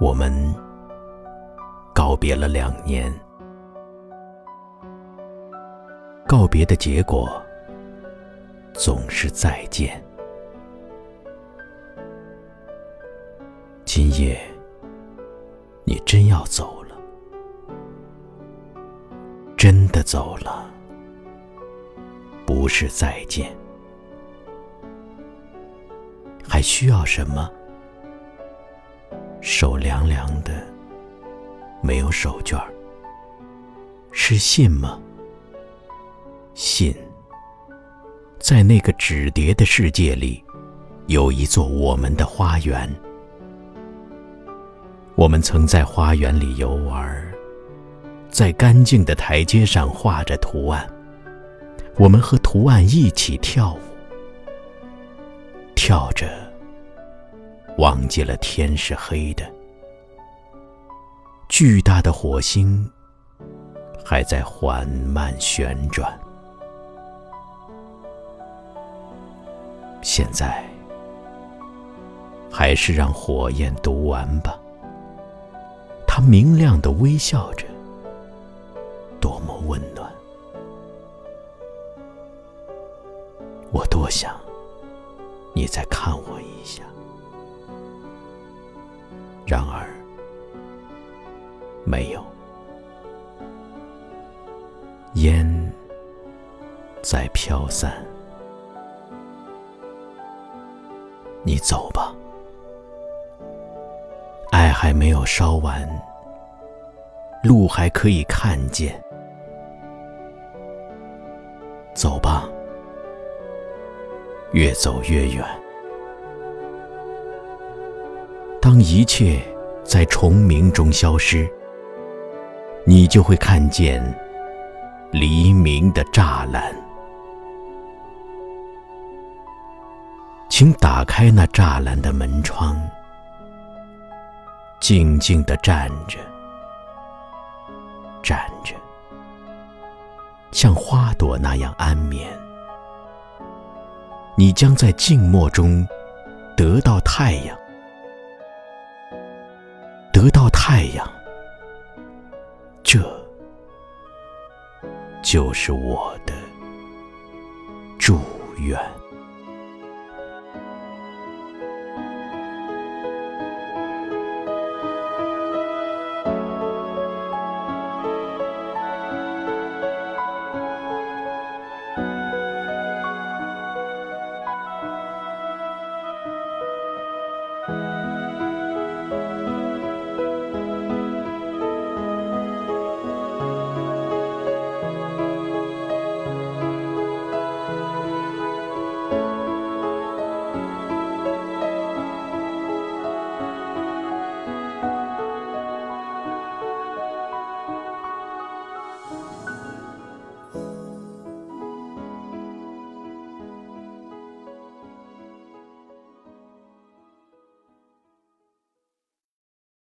我们告别了两年，告别的结果总是再见。今夜，你真要走了，真的走了，不是再见，还需要什么？手凉凉的，没有手绢儿，是信吗？信，在那个纸叠的世界里，有一座我们的花园。我们曾在花园里游玩，在干净的台阶上画着图案。我们和图案一起跳舞，跳着。忘记了天是黑的，巨大的火星还在缓慢旋转。现在，还是让火焰读完吧。它明亮的微笑着，多么温暖！我多想你再看我一下。然而，没有烟在飘散。你走吧，爱还没有烧完，路还可以看见。走吧，越走越远。当一切在虫鸣中消失，你就会看见黎明的栅栏。请打开那栅栏的门窗，静静地站着，站着，像花朵那样安眠。你将在静默中得到太阳。得到太阳，这就是我的祝愿。